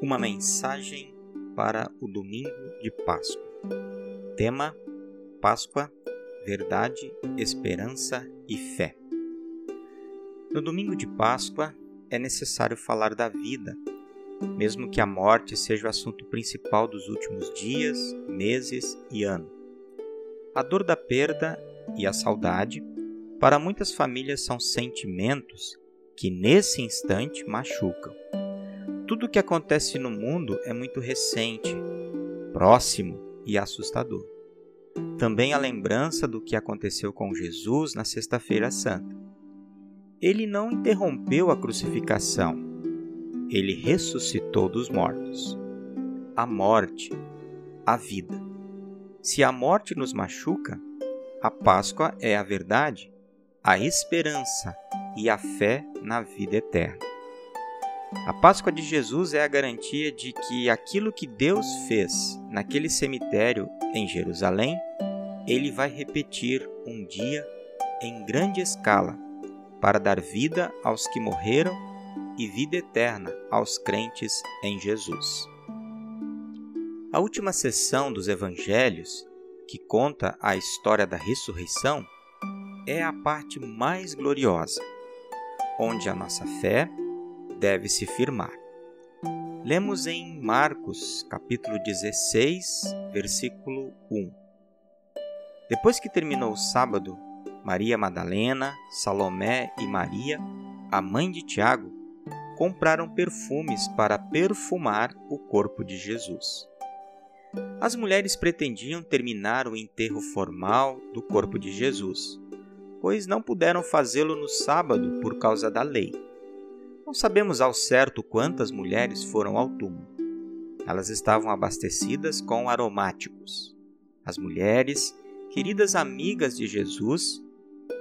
Uma mensagem para o domingo de Páscoa. Tema: Páscoa, verdade, esperança e fé. No domingo de Páscoa é necessário falar da vida, mesmo que a morte seja o assunto principal dos últimos dias, meses e anos. A dor da perda e a saudade, para muitas famílias, são sentimentos que nesse instante machucam. Tudo o que acontece no mundo é muito recente, próximo e assustador. Também a lembrança do que aconteceu com Jesus na Sexta-feira Santa. Ele não interrompeu a crucificação, ele ressuscitou dos mortos. A morte, a vida. Se a morte nos machuca, a Páscoa é a verdade, a esperança e a fé na vida eterna. A Páscoa de Jesus é a garantia de que aquilo que Deus fez naquele cemitério em Jerusalém, ele vai repetir um dia em grande escala para dar vida aos que morreram e vida eterna aos crentes em Jesus. A última sessão dos evangelhos, que conta a história da ressurreição, é a parte mais gloriosa onde a nossa fé deve se firmar. Lemos em Marcos, capítulo 16, versículo 1. Depois que terminou o sábado, Maria Madalena, Salomé e Maria, a mãe de Tiago, compraram perfumes para perfumar o corpo de Jesus. As mulheres pretendiam terminar o enterro formal do corpo de Jesus, pois não puderam fazê-lo no sábado por causa da lei. Não sabemos ao certo quantas mulheres foram ao túmulo. Elas estavam abastecidas com aromáticos. As mulheres, queridas amigas de Jesus,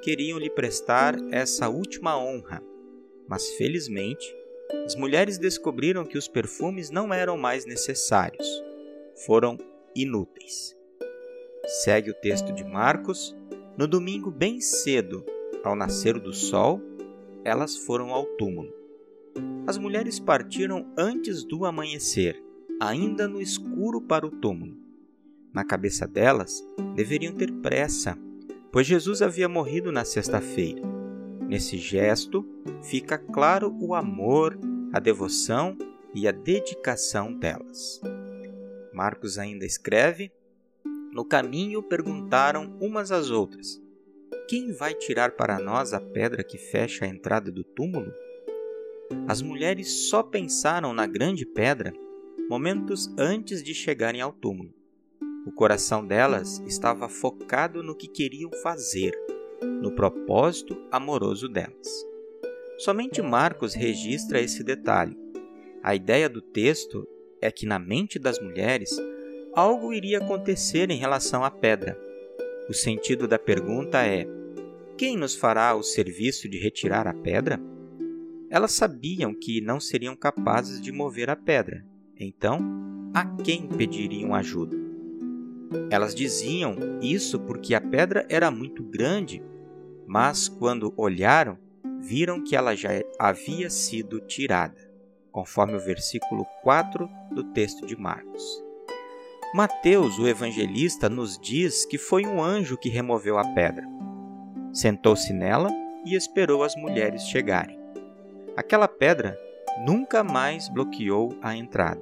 queriam lhe prestar essa última honra, mas felizmente as mulheres descobriram que os perfumes não eram mais necessários, foram inúteis. Segue o texto de Marcos, no domingo, bem cedo, ao nascer do sol, elas foram ao túmulo. As mulheres partiram antes do amanhecer, ainda no escuro para o túmulo. Na cabeça delas, deveriam ter pressa, pois Jesus havia morrido na sexta-feira. Nesse gesto, fica claro o amor, a devoção e a dedicação delas. Marcos ainda escreve no caminho perguntaram umas às outras: Quem vai tirar para nós a pedra que fecha a entrada do túmulo? As mulheres só pensaram na grande pedra momentos antes de chegarem ao túmulo. O coração delas estava focado no que queriam fazer, no propósito amoroso delas. Somente Marcos registra esse detalhe. A ideia do texto é que na mente das mulheres algo iria acontecer em relação à pedra. O sentido da pergunta é: quem nos fará o serviço de retirar a pedra? Elas sabiam que não seriam capazes de mover a pedra, então, a quem pediriam ajuda? Elas diziam isso porque a pedra era muito grande, mas quando olharam, viram que ela já havia sido tirada, conforme o versículo 4 do texto de Marcos. Mateus, o evangelista, nos diz que foi um anjo que removeu a pedra. Sentou-se nela e esperou as mulheres chegarem. Aquela pedra nunca mais bloqueou a entrada.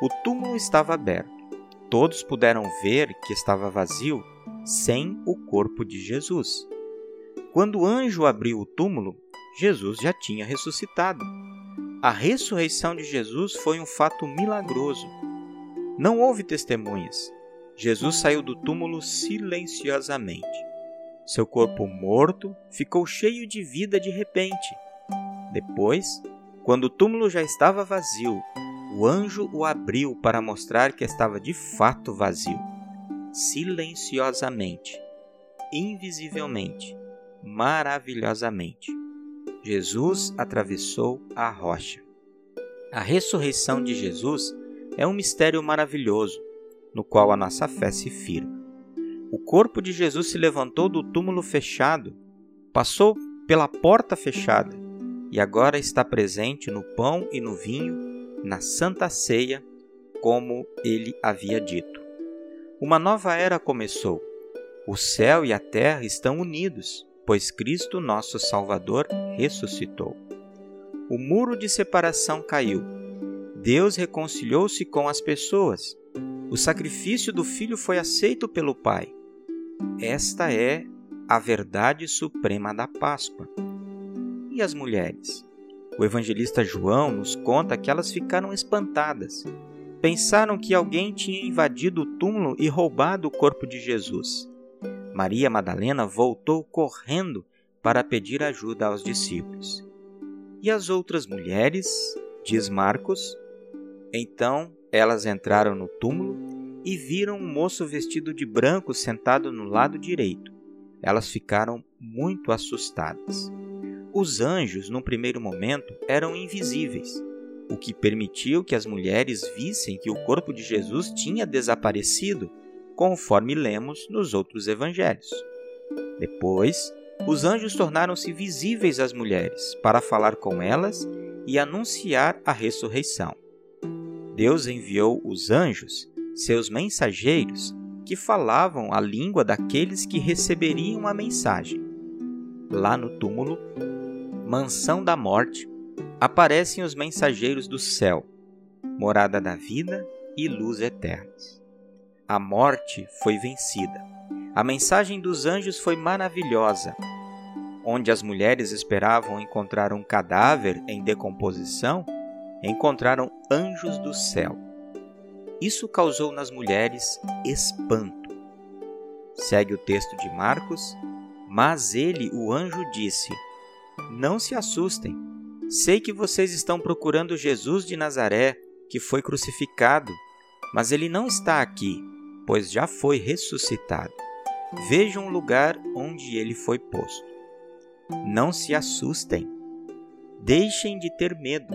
O túmulo estava aberto. Todos puderam ver que estava vazio, sem o corpo de Jesus. Quando o anjo abriu o túmulo, Jesus já tinha ressuscitado. A ressurreição de Jesus foi um fato milagroso não houve testemunhas. Jesus saiu do túmulo silenciosamente. Seu corpo morto ficou cheio de vida de repente. Depois, quando o túmulo já estava vazio, o anjo o abriu para mostrar que estava de fato vazio. Silenciosamente, invisivelmente, maravilhosamente. Jesus atravessou a rocha. A ressurreição de Jesus é um mistério maravilhoso, no qual a nossa fé se firma. O corpo de Jesus se levantou do túmulo fechado, passou pela porta fechada e agora está presente no pão e no vinho na Santa Ceia, como ele havia dito. Uma nova era começou. O céu e a terra estão unidos, pois Cristo, nosso Salvador, ressuscitou. O muro de separação caiu. Deus reconciliou-se com as pessoas. O sacrifício do Filho foi aceito pelo Pai. Esta é a verdade suprema da Páscoa. E as mulheres? O evangelista João nos conta que elas ficaram espantadas. Pensaram que alguém tinha invadido o túmulo e roubado o corpo de Jesus. Maria Madalena voltou correndo para pedir ajuda aos discípulos. E as outras mulheres, diz Marcos, então elas entraram no túmulo e viram um moço vestido de branco sentado no lado direito. Elas ficaram muito assustadas. Os anjos, num primeiro momento, eram invisíveis, o que permitiu que as mulheres vissem que o corpo de Jesus tinha desaparecido, conforme lemos nos outros evangelhos. Depois, os anjos tornaram-se visíveis às mulheres para falar com elas e anunciar a ressurreição. Deus enviou os anjos, seus mensageiros, que falavam a língua daqueles que receberiam a mensagem. Lá no túmulo, mansão da morte, aparecem os mensageiros do céu, morada da vida e luz eternas. A morte foi vencida. A mensagem dos anjos foi maravilhosa. Onde as mulheres esperavam encontrar um cadáver em decomposição, encontraram anjos do céu. Isso causou nas mulheres espanto. Segue o texto de Marcos, mas ele, o anjo, disse: não se assustem. Sei que vocês estão procurando Jesus de Nazaré, que foi crucificado, mas ele não está aqui, pois já foi ressuscitado. Vejam o lugar onde ele foi posto. Não se assustem. Deixem de ter medo.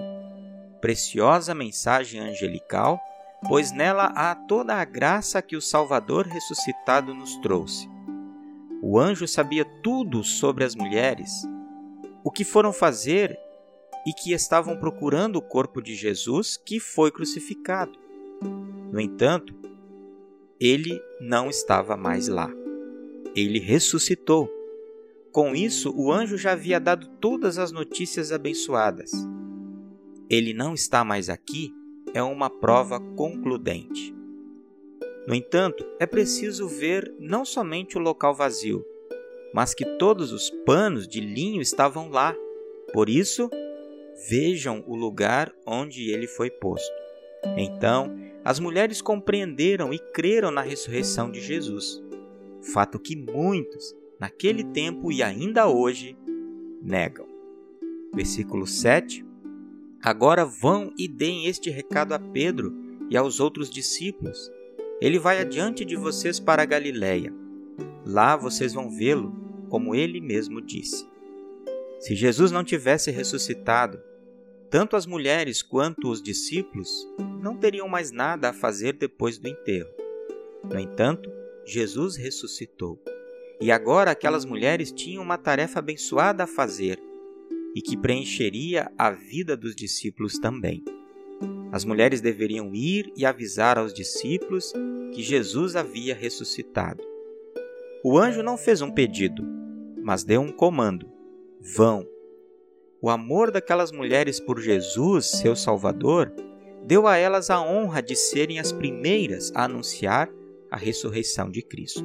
Preciosa mensagem angelical, pois nela há toda a graça que o Salvador ressuscitado nos trouxe. O anjo sabia tudo sobre as mulheres o que foram fazer e que estavam procurando o corpo de Jesus que foi crucificado. No entanto, ele não estava mais lá. Ele ressuscitou. Com isso, o anjo já havia dado todas as notícias abençoadas. Ele não está mais aqui é uma prova concludente. No entanto, é preciso ver não somente o local vazio, mas que todos os panos de linho estavam lá. Por isso, vejam o lugar onde ele foi posto. Então, as mulheres compreenderam e creram na ressurreição de Jesus. Fato que muitos, naquele tempo e ainda hoje, negam. Versículo 7. Agora vão e deem este recado a Pedro e aos outros discípulos. Ele vai adiante de vocês para a Galiléia. Lá vocês vão vê-lo como ele mesmo disse. Se Jesus não tivesse ressuscitado, tanto as mulheres quanto os discípulos não teriam mais nada a fazer depois do enterro. No entanto, Jesus ressuscitou. E agora aquelas mulheres tinham uma tarefa abençoada a fazer e que preencheria a vida dos discípulos também. As mulheres deveriam ir e avisar aos discípulos que Jesus havia ressuscitado. O anjo não fez um pedido, mas deu um comando: vão. O amor daquelas mulheres por Jesus, seu Salvador, deu a elas a honra de serem as primeiras a anunciar a ressurreição de Cristo.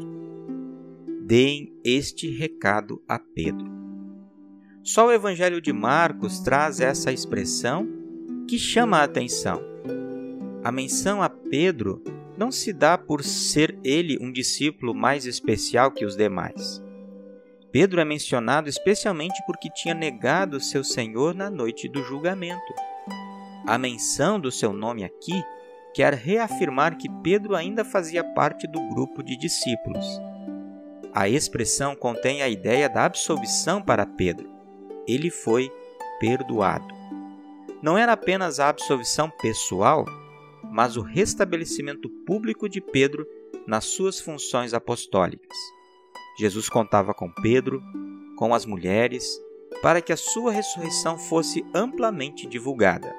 Deem este recado a Pedro. Só o Evangelho de Marcos traz essa expressão que chama a atenção. A menção a Pedro não se dá por ser ele um discípulo mais especial que os demais. Pedro é mencionado especialmente porque tinha negado seu Senhor na noite do julgamento. A menção do seu nome aqui quer reafirmar que Pedro ainda fazia parte do grupo de discípulos. A expressão contém a ideia da absolvição para Pedro. Ele foi perdoado. Não era apenas a absolvição pessoal, mas o restabelecimento público de Pedro nas suas funções apostólicas. Jesus contava com Pedro, com as mulheres, para que a sua ressurreição fosse amplamente divulgada.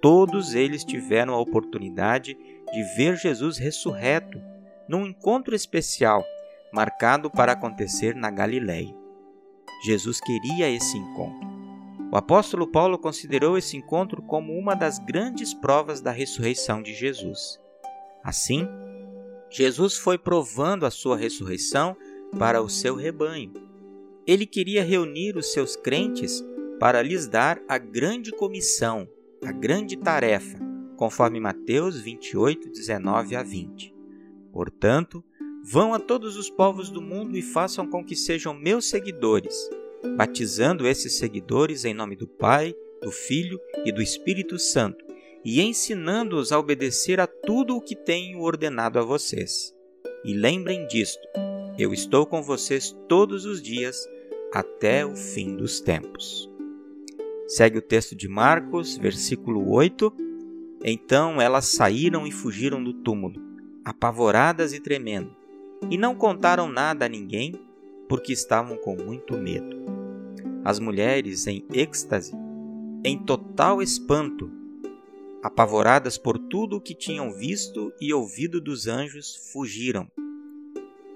todos eles tiveram a oportunidade de ver Jesus ressurreto num encontro especial marcado para acontecer na Galiléia. Jesus queria esse encontro. O apóstolo Paulo considerou esse encontro como uma das grandes provas da ressurreição de Jesus. Assim, Jesus foi provando a sua ressurreição para o seu rebanho. Ele queria reunir os seus crentes para lhes dar a grande comissão, a grande tarefa, conforme Mateus 28, 19 a 20. Portanto, vão a todos os povos do mundo e façam com que sejam meus seguidores, batizando esses seguidores em nome do Pai, do Filho e do Espírito Santo, e ensinando-os a obedecer a tudo o que tenho ordenado a vocês. E lembrem disto: eu estou com vocês todos os dias até o fim dos tempos. Segue o texto de Marcos, versículo 8. Então elas saíram e fugiram do túmulo, apavoradas e tremendo, e não contaram nada a ninguém, porque estavam com muito medo. As mulheres, em êxtase, em total espanto, apavoradas por tudo o que tinham visto e ouvido dos anjos, fugiram.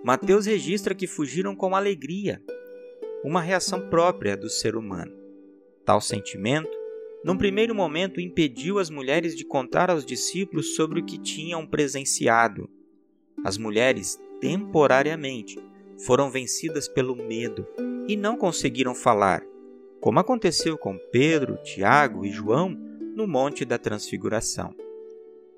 Mateus registra que fugiram com alegria, uma reação própria do ser humano. Tal sentimento, num primeiro momento, impediu as mulheres de contar aos discípulos sobre o que tinham presenciado. As mulheres, temporariamente, foram vencidas pelo medo e não conseguiram falar, como aconteceu com Pedro, Tiago e João no Monte da Transfiguração.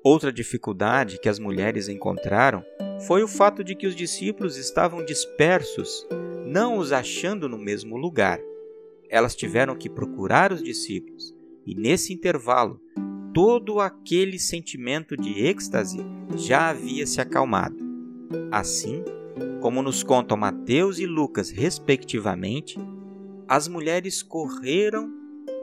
Outra dificuldade que as mulheres encontraram foi o fato de que os discípulos estavam dispersos, não os achando no mesmo lugar elas tiveram que procurar os discípulos, e nesse intervalo, todo aquele sentimento de êxtase já havia se acalmado. Assim, como nos contam Mateus e Lucas, respectivamente, as mulheres correram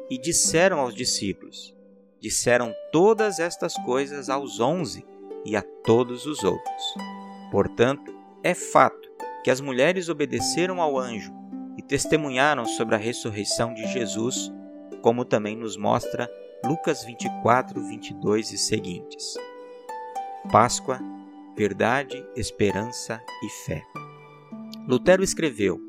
e disseram aos discípulos. Disseram todas estas coisas aos onze e a todos os outros. Portanto, é fato que as mulheres obedeceram ao anjo e testemunharam sobre a ressurreição de Jesus, como também nos mostra Lucas 24, 22 e seguintes. Páscoa, verdade, esperança e fé. Lutero escreveu: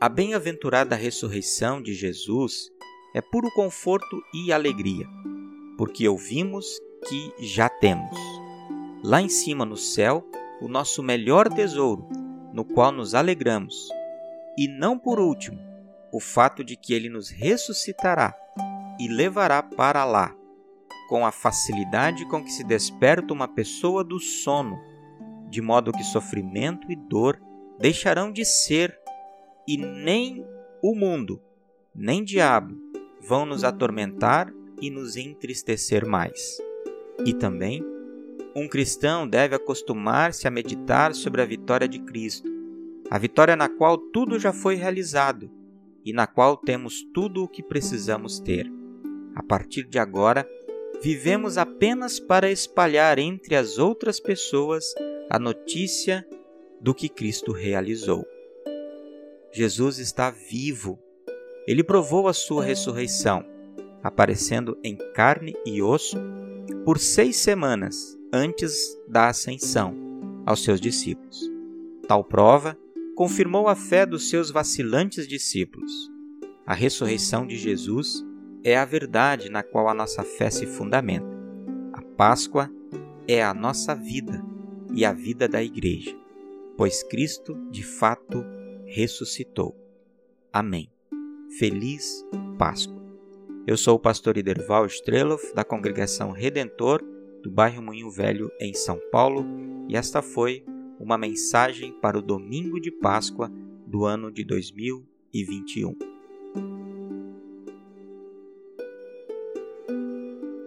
A bem-aventurada ressurreição de Jesus é puro conforto e alegria, porque ouvimos que já temos. Lá em cima no céu, o nosso melhor tesouro, no qual nos alegramos e não por último, o fato de que ele nos ressuscitará e levará para lá, com a facilidade com que se desperta uma pessoa do sono, de modo que sofrimento e dor deixarão de ser, e nem o mundo, nem diabo vão nos atormentar e nos entristecer mais. E também, um cristão deve acostumar-se a meditar sobre a vitória de Cristo a vitória na qual tudo já foi realizado e na qual temos tudo o que precisamos ter. A partir de agora, vivemos apenas para espalhar entre as outras pessoas a notícia do que Cristo realizou. Jesus está vivo. Ele provou a sua ressurreição, aparecendo em carne e osso por seis semanas antes da ascensão aos seus discípulos. Tal prova confirmou a fé dos seus vacilantes discípulos. A ressurreição de Jesus é a verdade na qual a nossa fé se fundamenta. A Páscoa é a nossa vida e a vida da Igreja, pois Cristo, de fato, ressuscitou. Amém. Feliz Páscoa. Eu sou o pastor Iderval Streloff, da congregação Redentor, do bairro Moinho Velho, em São Paulo, e esta foi uma mensagem para o domingo de Páscoa do ano de 2021.